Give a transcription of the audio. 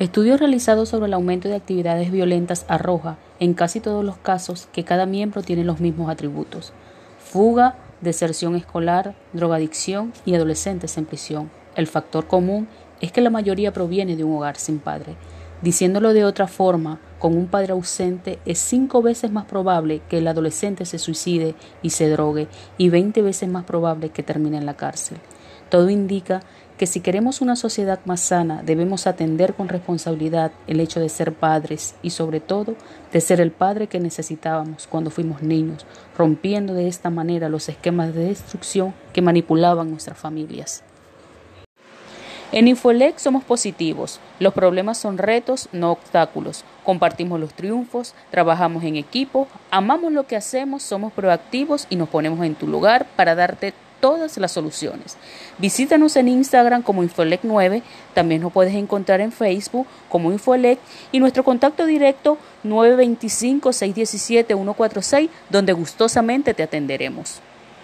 Estudios realizados sobre el aumento de actividades violentas arroja, en casi todos los casos, que cada miembro tiene los mismos atributos. Fuga, deserción escolar, drogadicción y adolescentes en prisión. El factor común es que la mayoría proviene de un hogar sin padre. Diciéndolo de otra forma, con un padre ausente es cinco veces más probable que el adolescente se suicide y se drogue y veinte veces más probable que termine en la cárcel. Todo indica que si queremos una sociedad más sana debemos atender con responsabilidad el hecho de ser padres y sobre todo de ser el padre que necesitábamos cuando fuimos niños, rompiendo de esta manera los esquemas de destrucción que manipulaban nuestras familias. En Infolec somos positivos. Los problemas son retos, no obstáculos. Compartimos los triunfos, trabajamos en equipo, amamos lo que hacemos, somos proactivos y nos ponemos en tu lugar para darte todas las soluciones. Visítanos en Instagram como Infolec9, también nos puedes encontrar en Facebook como Infolec y nuestro contacto directo 925-617-146, donde gustosamente te atenderemos.